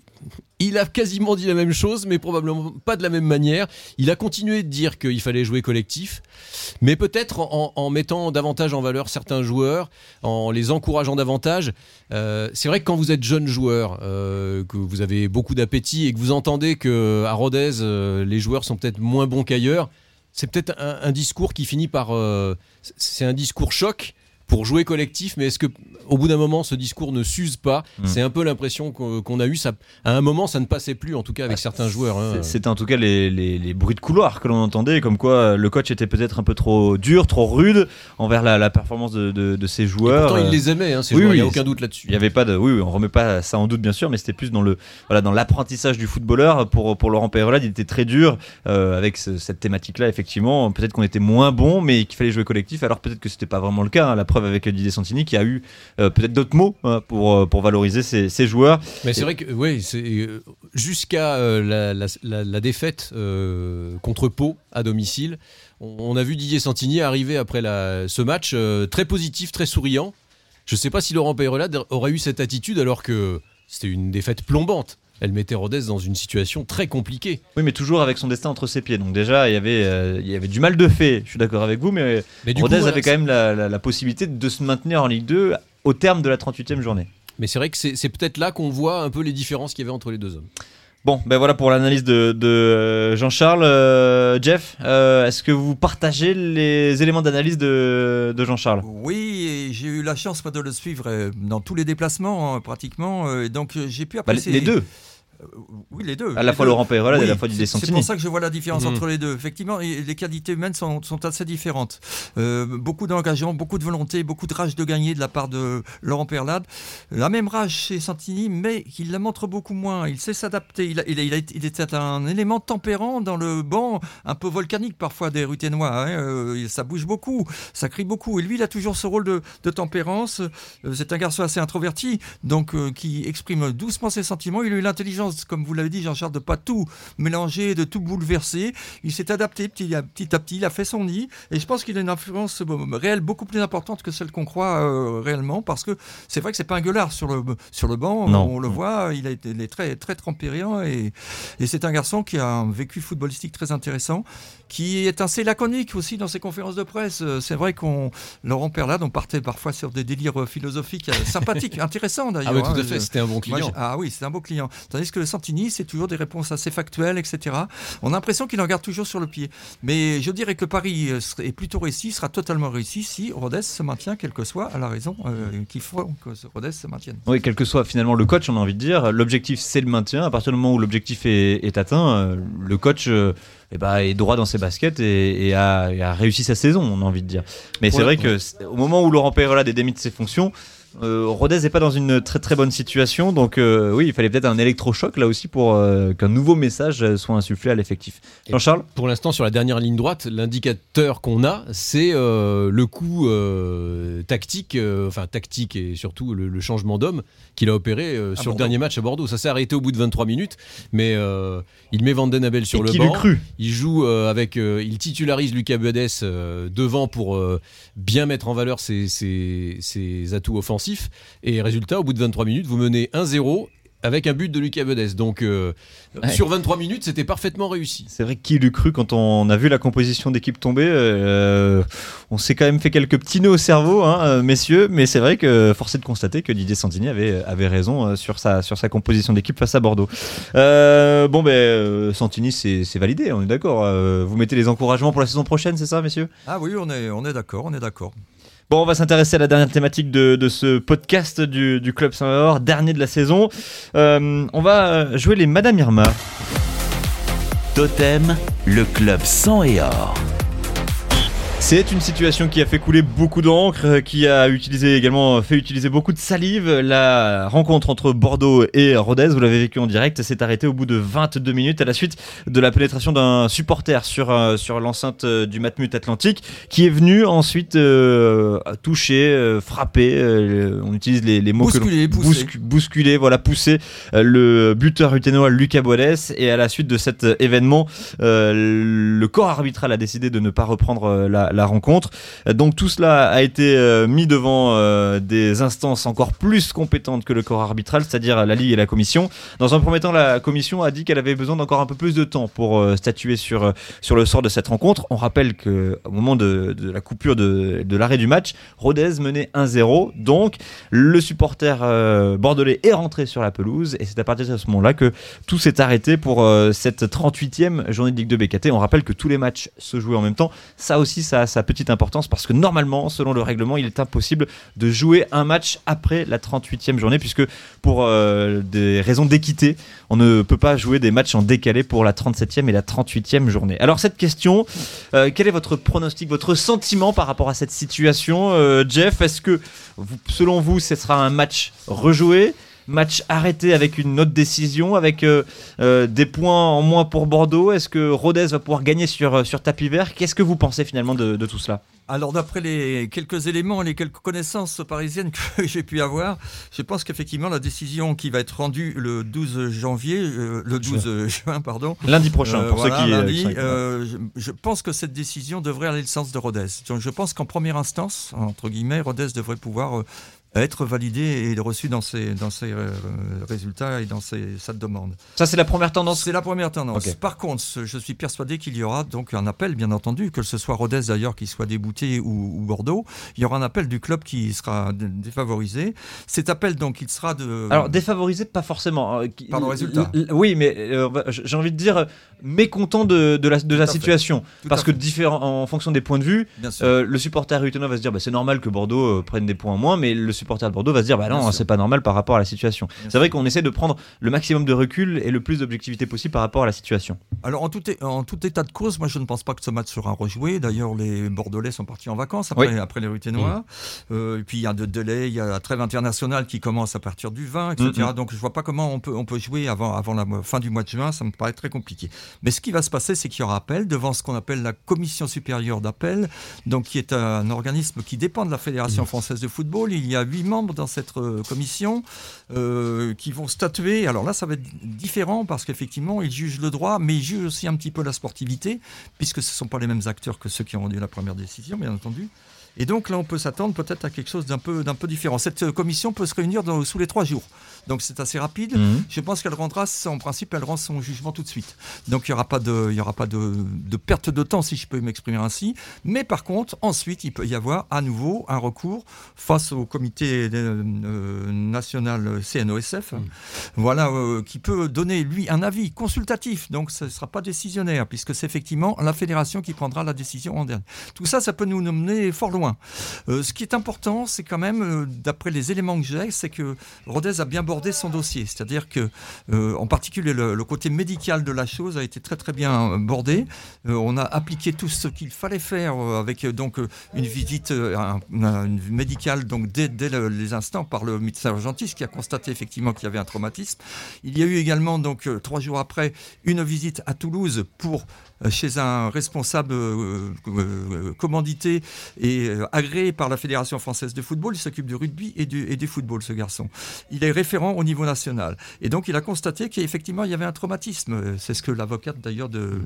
il a quasiment dit la même chose, mais probablement pas de la même manière. Il a continué de dire qu'il fallait jouer collectif, mais peut-être en, mettant davantage en valeur certains joueurs, en les encourageant davantage. Euh, c'est vrai que quand vous êtes jeune joueur, euh, que vous avez beaucoup d'appétit et que vous entendez que à Rodez, les joueurs sont peut-être moins bons qu'ailleurs, c'est peut-être un, discours qui finit par. c'est un discours choc pour jouer collectif, mais est-ce que au bout d'un moment ce discours ne s'use pas Mm. C'est un peu l'impression qu'on a eu. Ça, à un moment, ça ne passait plus, en tout cas avec certains joueurs. hein. C'était en tout cas les, les- les bruits de couloir que l'on entendait, comme quoi euh, le coach était peut-être un peu trop dur, trop rude envers la, la performance de, de- de ses Et joueurs. pourtant, il Euh, les aimait, hein, ces oui, joueurs, il n'y a oui, aucun doute là-dessus. Il y avait pas de, oui, oui, on remet pas ça en doute bien sûr, mais c'était plus dans le, voilà, dans l'apprentissage du footballeur pour pour Laurent Peyrelade, il était très dur euh, avec ce- cette thématique-là. Effectivement, peut-être qu'on était moins bon, mais qu'il fallait jouer collectif. Alors peut-être que c'était pas vraiment le cas. hein. La preuve avec Didier Santini qui a eu euh, peut-être d'autres mots hein, pour euh, pour valoriser ses, joueurs. Mais c'est vrai que oui, euh, jusqu'à la, défaite contre Pau à domicile, on, on a vu Didier Santini arriver après ce match très positif, très souriant. Je ne sais pas si Laurent Peyrelade aurait eu cette attitude alors que c'était une défaite plombante. Elle mettait Rodez dans une situation très compliquée. Oui, mais toujours avec son destin entre ses pieds. Donc déjà, il y avait, euh, il y avait du mal de fait. Je suis d'accord avec vous, mais, Mais Rodez coup, voilà, avait quand même la, la- la possibilité de se maintenir en Ligue 2 au terme de la 38e journée. Mais c'est vrai que c'est peut-être là qu'on voit un peu les différences qu'il y avait entre les deux hommes. Bon, ben voilà pour l'analyse de, de, euh, Jean-Charles. Euh, Jeff, euh, est-ce que vous partagez les éléments d'analyse de, de Jean-Charles? Oui, j'ai eu la chance de le suivre dans tous les déplacements hein, pratiquement, et donc j'ai pu Bah, les, apprécier. les deux, oui, les deux. à la fois deux. Laurent Peyrelade et à la fois Didier c'est- C'est Santini. pour ça que je vois la différence Mhm. entre les deux. Effectivement, les qualités humaines sont, sont assez différentes. Euh, beaucoup d'engagement, beaucoup de volonté, beaucoup de rage de gagner de la part de Laurent Perlade. La même rage chez Santini, mais il la montre beaucoup moins. Il sait s'adapter. Il, il, il, il était un élément tempérant dans le banc, un peu volcanique parfois des Ruténois. Hein. Euh, ça bouge beaucoup, ça crie beaucoup. Et lui, il a toujours ce rôle de, de tempérance. Euh, C'est un garçon assez introverti, donc euh, qui exprime doucement ses sentiments. Il a eu l'intelligence, comme vous l'avez dit, Jean-Charles, de pas tout mélanger, de tout bouleverser. Il s'est adapté petit à petit, à petit, il a fait son nid. Et je pense qu'il a une influence euh, réelle beaucoup plus importante que celle qu'on croit euh, réellement, parce que c'est vrai que c'est pas un gueulard sur le, sur le banc. Non. On le voit, il, a été, il est très, très et, et c'est un garçon qui a un vécu footballistique très intéressant, qui est assez laconique aussi dans ses conférences de presse. Euh, C'est vrai qu'on, Laurent Perlade, on partait parfois sur des délires philosophiques sympathiques, intéressants d'ailleurs. Ah oui, tout hein. à fait, Je- c'était un bon client. ah oui, c'est un beau client. Tandis que Santini, c'est toujours des réponses assez factuelles, etc. On a l'impression qu'il en garde toujours sur le pied. Mais je dirais que le pari euh, est plutôt réussi, sera totalement réussi si Rodez se maintient, quelle que soit la raison euh, qui que Rodez se maintienne. Oui, quel que soit finalement le coach, on a envie de dire, l'objectif c'est le maintien. À partir du moment où l'objectif est, est atteint, euh, le coach euh, eh ben, est droit dans ses baskets et, et a, et a réussi sa saison, on a envie de dire. Mais c'est vrai que au moment où Laurent Peyrelade est démis de ses fonctions, euh, Rodez n'est pas dans une très très bonne situation, donc euh, oui, il fallait peut-être un électrochoc là aussi pour euh, qu'un nouveau message soit insufflé à l'effectif. Jean-Charles Pour l'instant, sur la dernière ligne droite, l'indicateur qu'on a, c'est euh, le coup tactique, enfin tactique et surtout le, le changement d'homme qu'il a opéré euh, sur le dernier match à Bordeaux. Ça s'est arrêté au bout de 23 minutes, mais il met Van Den Abel sur Et le qui banc. cru? Il joue avec, il titularise Lucas Bedes devant pour bien mettre en valeur ses, ses- ses atouts offensifs. Et résultat, au bout de 23 minutes, vous menez 1-0 avec un but de Lucas Bedes. Donc euh, Ouais. sur 23 minutes, c'était parfaitement réussi. C'est vrai qui l'eût cru quand on a vu la composition d'équipe tomber. euh, on s'est quand même fait quelques petits nœuds au cerveau, hein, euh, messieurs. Mais c'est vrai que force est de constater que Didier Santini avait, avait raison sur, sa, sur sa composition d'équipe face à Bordeaux. Euh, bon, ben, Santini, c'est validé, on est d'accord. Euh, vous mettez les encouragements pour la saison prochaine, c'est ça, messieurs? Ah oui, on est, on est d'accord, on est d'accord. Bon, on va s'intéresser à la dernière thématique de, ce podcast du, Club Saint-Maur, dernier de la saison. Euh, on va jouer les Madame Irma. Totem, le club sang et or. C'est une situation qui a fait couler beaucoup d'encre, euh, qui a utilisé également fait utiliser beaucoup de salive. La rencontre entre Bordeaux et Rodez, vous l'avez vécu en direct, s'est arrêtée au bout de 22 minutes à la suite de la pénétration d'un supporter sur, euh, sur l'enceinte euh, du Matmut Atlantique, qui est venu ensuite euh, toucher, euh, frapper. euh, on utilise les, les mots Bousculer, que bouscu- bousculer, voilà, pousser euh, le buteur uténois Lucas Boades. Et à la suite de cet euh, événement, euh, le corps arbitral a décidé de ne pas reprendre euh, la, rencontre. Donc tout cela a été euh, mis devant euh, des instances encore plus compétentes que le corps arbitral, c'est-à-dire la Ligue et la Commission. Dans un premier temps, la Commission a dit qu'elle avait besoin d'encore un peu plus de temps pour euh, statuer sur, sur le sort de cette rencontre. On rappelle que au moment de, la coupure de, de l'arrêt du match, Rodez menait 1-0. Donc le supporter bordelais est rentré sur la pelouse et c'est à partir de ce moment-là que tout s'est arrêté pour cette 38e journée de Ligue 2 BKT. On rappelle que tous les matchs se jouaient en même temps. Ça aussi, ça sa petite importance parce que normalement, selon le règlement, il est impossible de jouer un match après la 38e journée puisque pour euh, des raisons d'équité, on ne peut pas jouer des matchs en décalé pour la 37e et la 38e journée. Alors cette question, euh, quel est votre pronostic, votre sentiment par rapport à cette situation, euh, Jeff? Est-ce que, selon vous, ce sera un match rejoué? Match arrêté avec une autre décision, avec euh, euh, des points en moins pour Bordeaux. Est-ce que Rodez va pouvoir gagner sur, euh, sur tapis vert? Qu'est-ce que vous pensez finalement de, de tout cela? Alors, d'après les quelques éléments, les quelques connaissances parisiennes que j'ai pu avoir, je pense qu'effectivement, la décision qui va être rendue le 12 janvier, euh, le 12 juin, pardon, Lundi prochain, pour voilà, ceux qui... lundi, euh, je, je pense que cette décision devrait aller le sens de Rodez. Donc je pense qu'en première instance, entre guillemets, Rodez devrait pouvoir être validé et reçu dans ses, dans ses euh, résultats et dans ses, sa demande. Ça, c'est la première tendance C'est la première tendance. Par contre, je suis persuadé qu'il y aura donc un appel, bien entendu, que ce soit Rodez d'ailleurs qui soit débouté ou, ou Bordeaux, il y aura un appel du club qui sera dé- défavorisé. Cet appel, donc, il sera de. Alors défavorisé, pas forcément. qui- Par le résultat. l- Oui, mais euh, j'ai envie de dire mécontent de, de la, de situation. Parce que différent, en fonction des points de vue, euh, le supporter ruténois va se dire bah, c'est normal que Bordeaux prenne des points en moins, mais le supporter de Bordeaux va se dire bah non, c'est pas normal par rapport à la situation. C'est vrai qu'on essaie de prendre le maximum de recul et le plus d'objectivité possible par rapport à la situation. Alors, en tout, en tout état de cause, moi, je ne pense pas que ce match sera rejoué. D'ailleurs, les Bordelais sont partis en vacances après, Oui. après les Ruténois. Euh, et puis, il y a de délai, il y a la trêve internationale qui commence à partir du 20, etc. Mhm. Donc, je vois pas comment on peut, on peut jouer avant, avant la fin du mois de juin. Ça me paraît très compliqué. Mais ce qui va se passer, c'est qu'il y aura appel devant ce qu'on appelle la Commission supérieure d'appel, donc qui est un organisme qui dépend de la Fédération française de football. Il y a huit membres dans cette euh, commission euh, qui vont statuer. Alors là, ça va être différent parce qu'effectivement, ils jugent le droit, mais ils jugent aussi un petit peu la sportivité, puisque ce ne sont pas les mêmes acteurs que ceux qui ont rendu la première décision, bien entendu. Et donc là, on peut s'attendre peut-être à quelque chose d'un peu, d'un peu différent. Cette euh, commission peut se réunir dans- sous les trois jours. Donc c'est assez rapide. Mhm. Je pense qu'elle rendra, en principe, elle rend son jugement tout de suite. Donc il n'y aura pas, de, il y aura pas de, de perte de temps, si je peux m'exprimer ainsi. Mais par contre, ensuite, il peut y avoir à nouveau un recours face au comité euh, euh, national CNOSF, voilà, euh, qui peut donner, lui, un avis consultatif. Donc ce ne sera pas décisionnaire, puisque c'est effectivement la fédération qui prendra la décision en dernier. Tout ça, ça peut nous mener fort loin. Euh, ce qui est important, c'est quand même, euh, d'après les éléments que j'ai, c'est que Rodez a bien bordé son dossier. C'est-à-dire que, euh, en particulier, le, côté médical de la chose a été très très bien bordé. On a appliqué tout ce qu'il fallait faire avec donc une visite médicale donc dès, dès le- les instants par le médecin urgentiste qui a constaté effectivement qu'il y avait un traumatisme. Il y a eu également donc trois jours après une visite à Toulouse pour chez un responsable euh, euh, commandité et euh, agréé par la Fédération française de football. Il s'occupe du rugby et du, et du football, ce garçon. Il est référent au niveau national. Et donc, il a constaté qu'effectivement, il y avait un traumatisme. Euh, C'est ce que l'avocate d'ailleurs de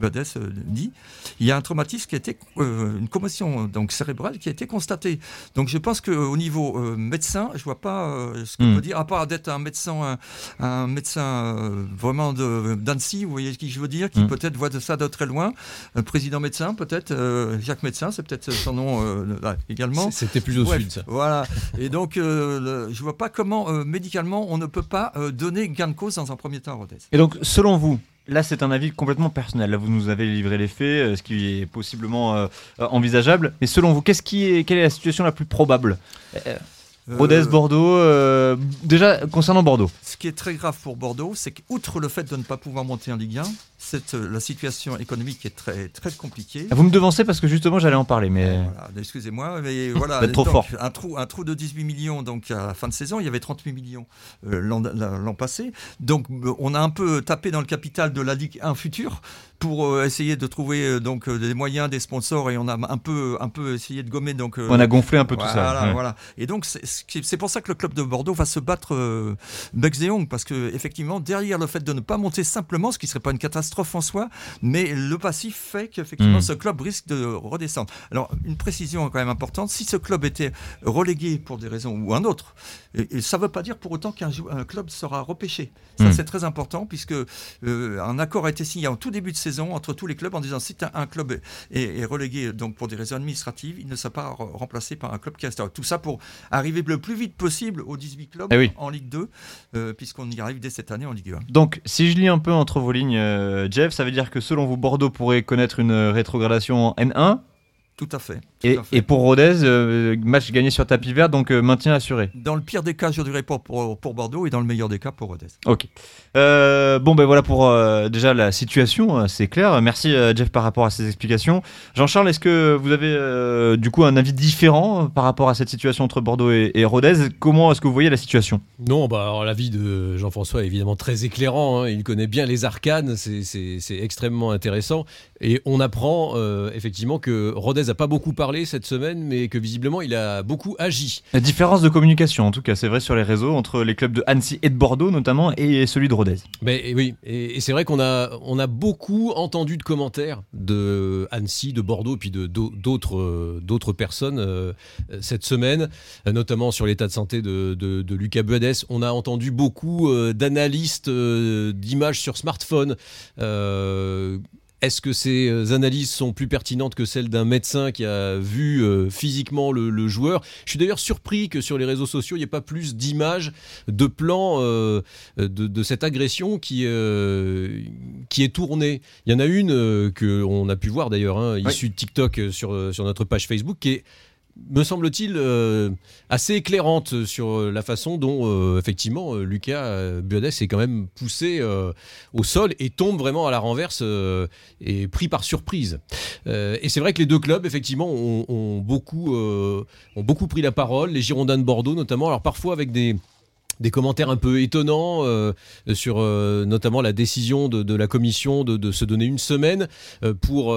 Badès euh, dit. Il y a un traumatisme qui a été, euh, une commotion donc, cérébrale qui a été constatée. Donc, je pense qu'au niveau euh, médecin, je vois pas euh, ce qu'on Hmm. peut dire, à part d'être un médecin, un, un médecin euh, vraiment d'Annecy, vous voyez ce que je veux dire, qui Hmm. peut-être voit de ça de très loin. Un président médecin, peut-être, euh, Jacques Médecin, c'est peut-être son nom euh, là, également. C'était plus au Bref, sud, ça. Voilà. Et donc, euh, le- je vois pas comment euh, médicalement on ne peut pas euh, donner gain de cause dans un premier temps à Rodez. Et donc, selon vous, là c'est un avis complètement personnel. Là, vous nous avez livré les faits, euh, ce qui est possiblement euh, euh, envisageable. Mais selon vous, qu'est-ce qui est, quelle est la situation la plus probable? Euh, Rodez, Euh, Bordeaux. euh, déjà, concernant Bordeaux. Ce qui est très grave pour Bordeaux, c'est qu'outre le fait de ne pas pouvoir monter en Ligue 1, euh, la situation économique est très, très compliquée. Vous me devancez parce que justement j'allais en parler, mais. Voilà, excusez-moi, mais voilà. Trop donc, fort. Un trou, un trou de 18 millions donc à la fin de saison. Il y avait 38 millions euh, l'an, la- l'an passé. Donc euh, on a un peu tapé dans le capital de la Ligue 1 future pour euh, essayer de trouver donc des moyens, des sponsors et on a un peu, un peu essayé de gommer donc. On a gonflé un peu tout ça. ouais. voilà. Et donc c'est pour ça que le club de Bordeaux va se battre euh, Bex et Ongles, parce que effectivement derrière le fait de ne pas monter simplement, ce qui serait pas une catastrophe en soi, mais le passif fait qu'effectivement Mm. ce club risque de redescendre. Alors une précision quand même importante, si ce club était relégué pour des raisons ou un autre, et, et ça ne veut pas dire pour autant qu'un club sera repêché. Ça Mm. c'est très important puisque euh, un accord a été signé en tout début de saison entre tous les clubs en disant si un, un club est, est relégué donc pour des raisons administratives, il ne sera pas re- remplacé par un club qui restera. Tout ça pour arriver le plus vite possible aux 18 clubs Eh oui. en Ligue 2, euh, puisqu'on y arrive dès cette année en Ligue 1. Donc, si je lis un peu entre vos lignes, euh, Jeff, ça veut dire que selon vous, Bordeaux pourrait connaître une euh, rétrogradation en N1 Tout à fait. tout et, à fait. et pour Rodez, euh, match gagné sur tapis vert, donc euh, maintien assuré. Dans le pire des cas, je dirais pour, pour, pour Bordeaux et dans le meilleur des cas pour Rodez. Ok. Euh, bon, ben voilà pour euh, déjà la situation, c'est clair. Merci euh, Jeff par rapport à ces explications. Jean-Charles, est-ce que vous avez euh, du coup un avis différent par rapport à cette situation entre Bordeaux et, et Rodez? Comment est-ce que vous voyez la situation? Non, bah alors l'avis de Jean-François est évidemment très éclairant. hein. Il connaît bien les arcanes, c'est- extrêmement intéressant. Et on apprend euh, effectivement que Rodez a pas beaucoup parlé cette semaine, mais que visiblement il a beaucoup agi. La différence de communication, en tout cas, c'est vrai sur les réseaux entre les clubs de Annecy et de Bordeaux notamment et celui de Rodez. Mais oui, et, et c'est vrai qu'on a, on a beaucoup entendu de commentaires de Annecy, de Bordeaux, puis de d'autres euh, d'autres personnes euh, cette semaine, euh, notamment sur l'état de santé de, de, de Lucas Buades. On a entendu beaucoup euh, d'analystes euh, d'images sur smartphone. Est-ce que ces euh, analyses sont plus pertinentes que celles d'un médecin qui a vu euh, physiquement le, le joueur? Je suis d'ailleurs surpris que sur les réseaux sociaux, il n'y ait pas plus d'images, de plans euh, de, de cette agression qui, euh, qui est tournée. Il y en a une que on a pu voir d'ailleurs, hein, issue de TikTok sur, sur notre page Facebook, qui est me semble-t-il, euh, assez éclairante sur euh, la façon dont, euh, effectivement, Lucas Buades est quand même poussé au sol et tombe vraiment à la renverse et pris par surprise. Et c'est vrai que les deux clubs, effectivement, ont, beaucoup, ont beaucoup pris la parole, les Girondins de Bordeaux notamment, alors parfois avec des des commentaires un peu étonnants euh, sur euh, notamment la décision de, la commission de, se donner une semaine euh, pour,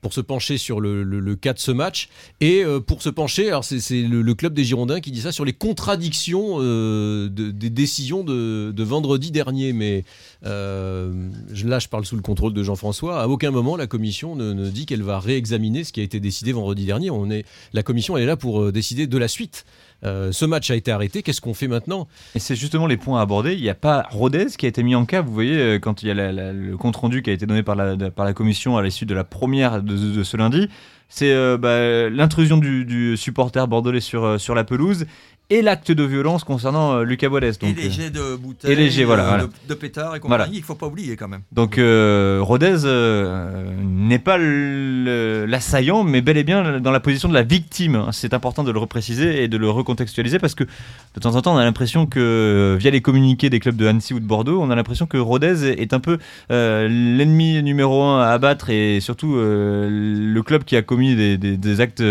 pour se pencher sur le, cas de ce match et pour se pencher, alors c'est le, club des Girondins qui dit ça, sur les contradictions de, des décisions de, de, vendredi dernier. Mais là, je parle sous le contrôle de Jean-François. À aucun moment, la commission ne, ne dit qu'elle va réexaminer ce qui a été décidé vendredi dernier. On est, la commission, elle est là pour décider de la suite. Euh, ce match a été arrêté, qu'est-ce qu'on fait maintenant c'est justement les points à aborder. Il n'y a pas Rodez qui a été mis en cas. Vous voyez, euh, quand il y a le compte-rendu qui a été donné par la, par la commission à l'issue de la première de, ce lundi, c'est euh, bah, l'intrusion du, du, supporter bordelais sur, sur la pelouse et l'acte de violence concernant euh, Lucas Bodes. Donc, et les jets de bouteilles, et les jets, voilà, euh, voilà. De, de, pétards et compagnie, voilà. il ne faut pas oublier quand même. Donc euh, Rodez euh, n'est pas l'assaillant, mais bel et bien dans la position de la victime. C'est important de le repréciser et de le recontextualiser parce que de temps en temps on a l'impression que via les communiqués des clubs de Annecy ou de Bordeaux, on a l'impression que Rodez est un peu euh, l'ennemi numéro un à abattre et surtout euh, le club qui a commis des, des, des actes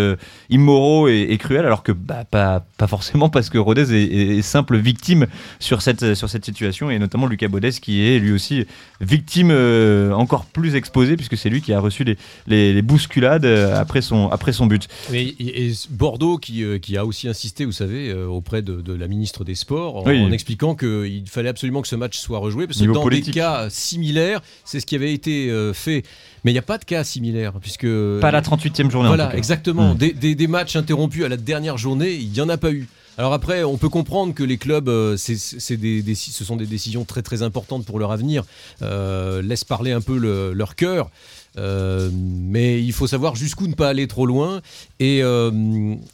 immoraux et, et, cruels, alors que bah, pas, pas forcément parce que Rodez est, est, simple victime sur cette, sur cette situation, et notamment Lucas Bodez qui est lui aussi victime euh, encore plus exposée, puisque c'est lui qui a reçu les, les, les bousculades euh, après, son, après son but. Et, Bordeaux qui, euh, qui, a aussi insisté, vous savez, auprès de, de, la ministre des Sports, en, oui. en expliquant qu'il fallait absolument que ce match soit rejoué, parce que Niveau dans politique. des cas similaires, c'est ce qui avait été fait. Mais il n'y a pas de cas similaires, puisque... Pas la 38e journée. Voilà, exactement. Mmh. Des, des, des matchs interrompus à la dernière journée, il n'y en a pas eu. Alors après, on peut comprendre que les clubs, euh, c est, c est des, des, ce sont des décisions très très importantes pour leur avenir, euh, laissent parler un peu le, leur cœur. Euh, mais il faut savoir jusqu'où ne pas aller trop loin. Et euh,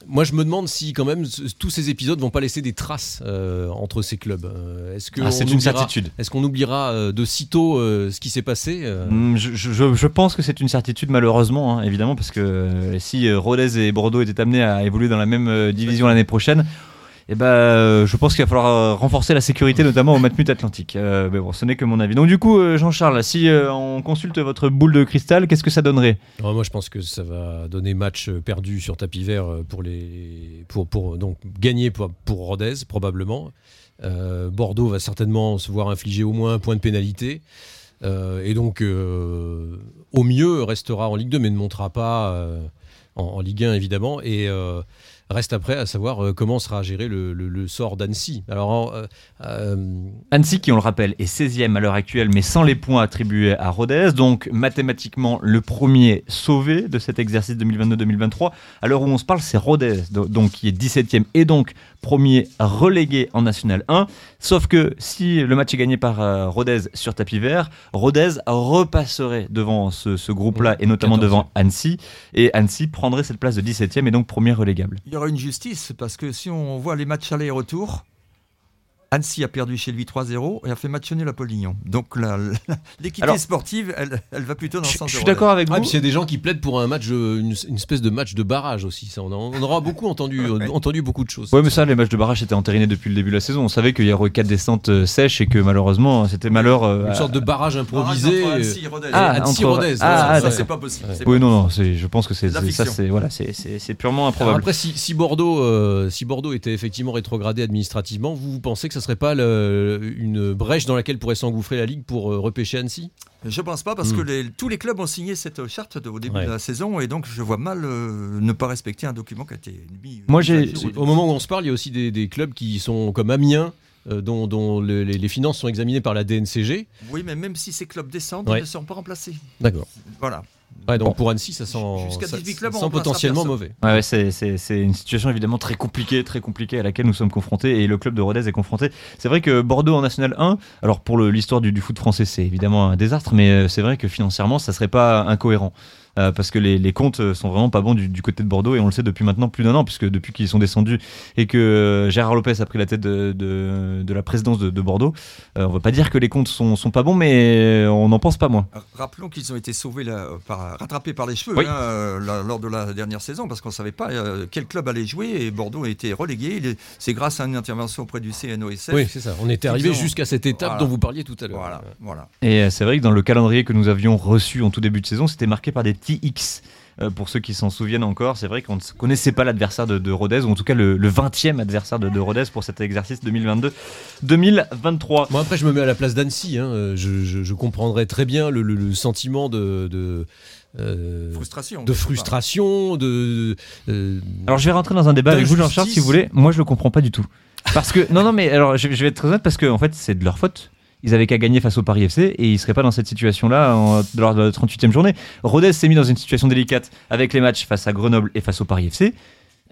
moi, je me demande si quand même tous ces épisodes vont pas laisser des traces euh, entre ces clubs. Est-ce que ah, c'est une certitude Est-ce qu'on oubliera de sitôt ce qui s'est passé mmh, je, je, je, pense que c'est une certitude malheureusement, hein, évidemment, parce que si Rodez et Bordeaux étaient amenés à évoluer dans la même division l'année prochaine eh ben, euh, je pense qu'il va falloir euh, renforcer la sécurité, notamment au Matmut Atlantique. Euh, mais bon, ce n'est que mon avis. Donc du coup, Jean-Charles, si on consulte votre boule de cristal, qu'est-ce que ça donnerait? Oh, Moi, je pense que ça va donner match perdu sur tapis vert pour les, pour, pour donc gagner pour, pour Rodez probablement. Bordeaux va certainement se voir infliger au moins un point de pénalité. et donc, au mieux, restera en Ligue 2, mais ne montera pas en, en, Ligue 1 évidemment. Et Reste après à savoir euh, comment sera géré le, le, le sort d'Annecy. Alors, euh, euh... Annecy, qui on le rappelle, est 16e à l'heure actuelle, mais sans les points attribués à Rodez, donc mathématiquement le premier sauvé de cet exercice 2022-2023. À l'heure où on se parle, c'est Rodez, donc qui est 17e et donc premier relégué en National 1. Sauf que si le match est gagné par euh, Rodez sur tapis vert, Rodez repasserait devant ce, ce groupe-là et notamment 14. devant Annecy, et Annecy prendrait cette place de 17e et donc premier relégable il y aura une justice parce que si on voit les matchs aller-retour, Annecy a perdu chez lui 3-0 et a fait match nul à Polignon. Donc l'équité sportive, elle, elle, va plutôt dans le sens Je suis d'accord avec vous. Ah, puis il y a des gens qui plaident pour un match, une, une, espèce de match de barrage aussi. Ça, on, a, on aura beaucoup entendu, ouais. entendu beaucoup de choses. Oui, mais ça, les matchs de barrage étaient entérinés depuis le début de la saison. On savait qu'il y aurait quatre descentes euh, sèches et que malheureusement, c'était malheur. Euh, une sorte de barrage improvisé. Barrage Annecy, Rodez. Ah, Annecy, Rodez. Ah, ah, ça, c'est pas possible. Ouais. Oui, non, non. Je pense que c'est ça, c'est voilà, c'est purement improbable. Alors après, si, si Bordeaux, euh, si Bordeaux était effectivement rétrogradé administrativement, vous, vous pensez que que ça serait pas le- une brèche dans laquelle pourrait s'engouffrer la Ligue pour euh, repêcher Annecy? Je pense pas parce Hmm. que les- tous les clubs ont signé cette charte de- au début Ouais. de la saison et donc je vois mal euh, ne pas respecter un document qui a été mis. Moi, j'ai-. Au moment où on se parle, il y a aussi des, des clubs qui sont comme Amiens, euh, dont, dont le- les, les finances sont examinées par la DNCG. Oui, mais même si ces clubs descendent, Ouais. ils ne seront pas remplacés. D'accord. Voilà. Ouais, donc Bon. pour Annecy, ça sent, Jusqu'à ça- 18 ça clubs, on sent remplacera potentiellement mauvais. Ouais, ouais, c'est- c'est c'est une situation évidemment très compliquée, très compliquée à laquelle nous sommes confrontés et le club de Rodez est confronté. C'est vrai que Bordeaux en National 1, alors pour l'histoire du, du foot français, c'est évidemment un désastre, mais euh, c'est vrai que financièrement, ça serait pas incohérent. Euh, parce que les, les comptes euh, sont vraiment pas bons du, du côté de Bordeaux et on le sait depuis maintenant plus d'un an, puisque depuis qu'ils sont descendus et que euh, Gérard Lopez a pris la tête de, de, de la présidence de, de Bordeaux, euh, on va pas dire que les comptes sont, sont pas bons, mais on n'en pense pas moins. Rappelons qu'ils ont été sauvés là, par, rattrapés par les cheveux Oui. hein, là, lors de la dernière saison parce qu'on ne savait pas euh, quel club allait jouer et Bordeaux a été relégué. C'est grâce à une intervention auprès du CNOSF. Oui, c'est ça. On était arrivé ont- jusqu'à cette étape Voilà. dont vous parliez tout à l'heure. Voilà, voilà. Et c'est vrai que dans le calendrier que nous avions reçu en tout début de saison, c'était marqué par des petits X. Euh, pour ceux qui s'en souviennent encore, c'est vrai qu'on ne connaissait pas l'adversaire de, de Rodez, ou en tout cas le, le 20e adversaire de, de Rodez pour cet exercice 2022-2023. Moi après je me mets à la place d'Annecy, hein. Je, je- je comprendrais très bien le, le- le sentiment de, de, euh, Frustration. de frustration, de... euh, Alors je vais rentrer dans un débat avec vous. Jean-Charles, si vous voulez. Moi, je le comprends pas du tout. Parce que, non, non, mais alors je, je vais être très honnête parce que, en fait, c'est de leur faute. Ils avaient qu'à gagner face au Paris FC et ils seraient pas dans cette situation-là lors de la 38e journée. Rodez s'est mis dans une situation délicate avec les matchs face à Grenoble et face au Paris FC.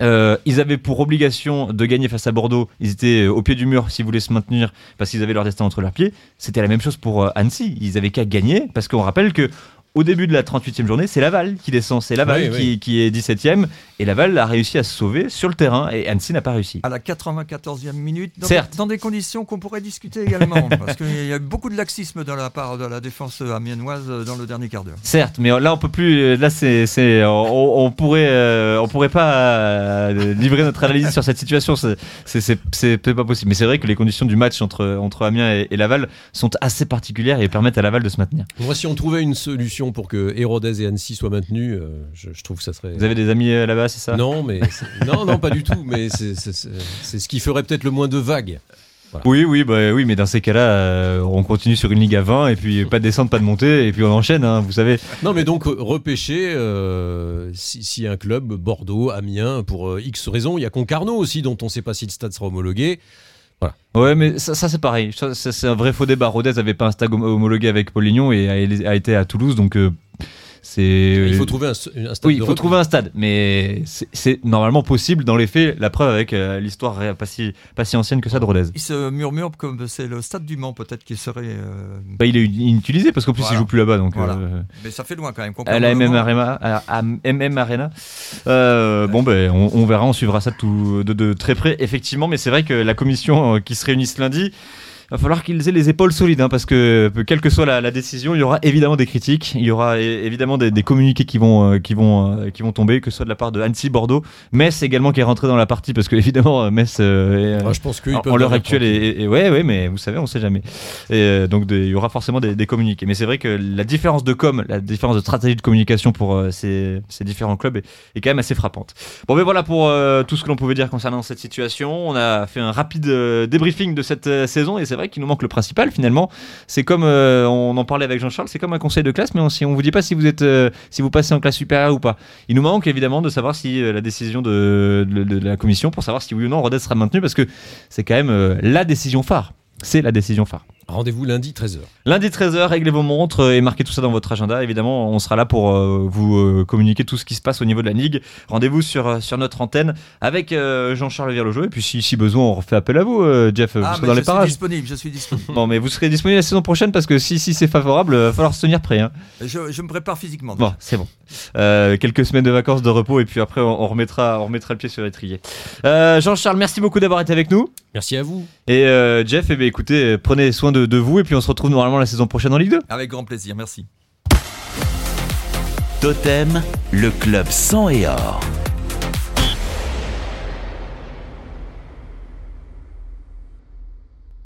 Euh, ils avaient pour obligation de gagner face à Bordeaux. Ils étaient euh, au pied du mur s'ils voulaient se maintenir parce qu'ils avaient leur destin entre leurs pieds. C'était la même chose pour euh, Annecy. Ils avaient qu'à gagner parce qu'on rappelle que au début de la 38e journée, c'est Laval qui descend. C'est Laval Oui, qui, oui. qui est 17e et Laval a réussi à se sauver sur le terrain et Annecy n'a pas réussi. À la 94e minute, dans, Certes. Des, dans des conditions qu'on pourrait discuter également. parce qu'il y a eu beaucoup de laxisme de la part de la défense amiennoise dans le dernier quart d'heure. Certes, mais là on peut plus. Là c'est, c'est, on, on pourrait, euh, on pourrait pas euh, livrer notre analyse sur cette situation. C'est, c'est, c'est, c'est peut-être pas possible. Mais c'est vrai que les conditions du match entre entre Amiens et, et Laval sont assez particulières et permettent à Laval de se maintenir. Moi si on trouvait une solution pour que Hérodez et Annecy soient maintenus, euh, je, je trouve que ça serait... Vous avez des amis euh, là-bas, c'est ça? Non, mais non, non, pas du tout. Mais c'est ce qui ferait peut-être le moins de vagues. Oui, oui, bah, oui, mais dans ces cas-là, euh, on continue sur une ligue à 20 et puis pas de descente, pas de montée et puis on enchaîne. hein, vous savez. Non, mais donc repêcher euh, si, si un club Bordeaux, Amiens, pour euh, X raisons, il y a Concarneau aussi dont on ne sait pas si le stade sera homologué. Ouais, mais ça, c'est pareil. C'est un vrai faux débat. Rodez avait pas un hom- homologué avec Paul Lignon et a, a été à Toulouse, donc euh, c'est. il faut trouver un, un stade. Oui, il faut repli. trouver un stade, mais c'est- normalement possible dans les faits. La preuve avec euh, l'histoire pas si, pas si ancienne que ça de Rodez. Il se murmure comme c'est le stade du Mans peut-être qui serait... euh, Bah, il est inutilisé parce qu'en plus Voilà. il joue plus là-bas, donc. Voilà. euh, Mais ça fait loin quand même. à la MM Arena, à- à MM Arena. Euh, bon, ben, on, on verra, on suivra ça de, tout- de, de très près, effectivement. Mais c'est vrai que la commission euh, qui se réunit ce lundi, va falloir qu'ils aient les épaules solides, hein, parce que euh, quelle que soit la, la décision, il y aura évidemment des critiques, il y aura évidemment des, des communiqués qui vont, euh, qui vont, euh, qui vont tomber, que ce soit de la part de Annecy, Bordeaux, Metz également qui est rentré dans la partie, parce que évidemment Metz euh, est, Ah, je pense qu'ils en, l'heure actuelle, et, ouais, ouais, mais vous savez, on sait jamais. Et donc, il y aura forcément des, des communiqués. Mais c'est vrai que la différence de com, la différence de stratégie de communication pour ces, ces différents clubs est, est quand même assez frappante. Bon, mais voilà pour tout ce que l'on pouvait dire concernant cette situation. On a fait un rapide débriefing de cette saison, et c'est vrai qu'il nous manque le principal finalement. C'est comme euh, on en parlait avec Jean-Charles, c'est comme un conseil de classe, mais on, on vous dit pas si vous êtes, euh, si vous passez en classe supérieure ou pas. Il nous manque évidemment de savoir si euh, la décision de, la commission pour savoir si oui ou non Rodez sera maintenu, parce que c'est quand même la décision phare. C'est la décision phare. Rendez-vous lundi 13h. Lundi 13h, réglez vos montres euh, et marquez tout ça dans votre agenda. Évidemment, on sera là pour euh, vous euh, communiquer tout ce qui se passe au niveau de la Ligue. Rendez-vous sur, sur notre antenne avec euh, Jean-Charles Virlojo. Et puis, si, si besoin, on refait appel à vous, Jeff. vous Ah, dans je suis disponible, je suis disponible. Bon, mais vous serez disponible la saison prochaine parce que si, si c'est favorable, il va falloir se tenir prêt. hein. je, je me prépare physiquement. Bon, c'est bon. Euh, quelques semaines de vacances de repos et puis après, on, on remettra, on remettra le pied sur l'étrier. Euh, Jean-Charles, merci beaucoup d'avoir été avec nous. Merci à vous. Et euh, Jeff, eh bien, écoutez, prenez soin de, de vous et puis on se retrouve normalement la saison prochaine en Ligue 2. Avec grand plaisir, merci. Totem, le club sang et or.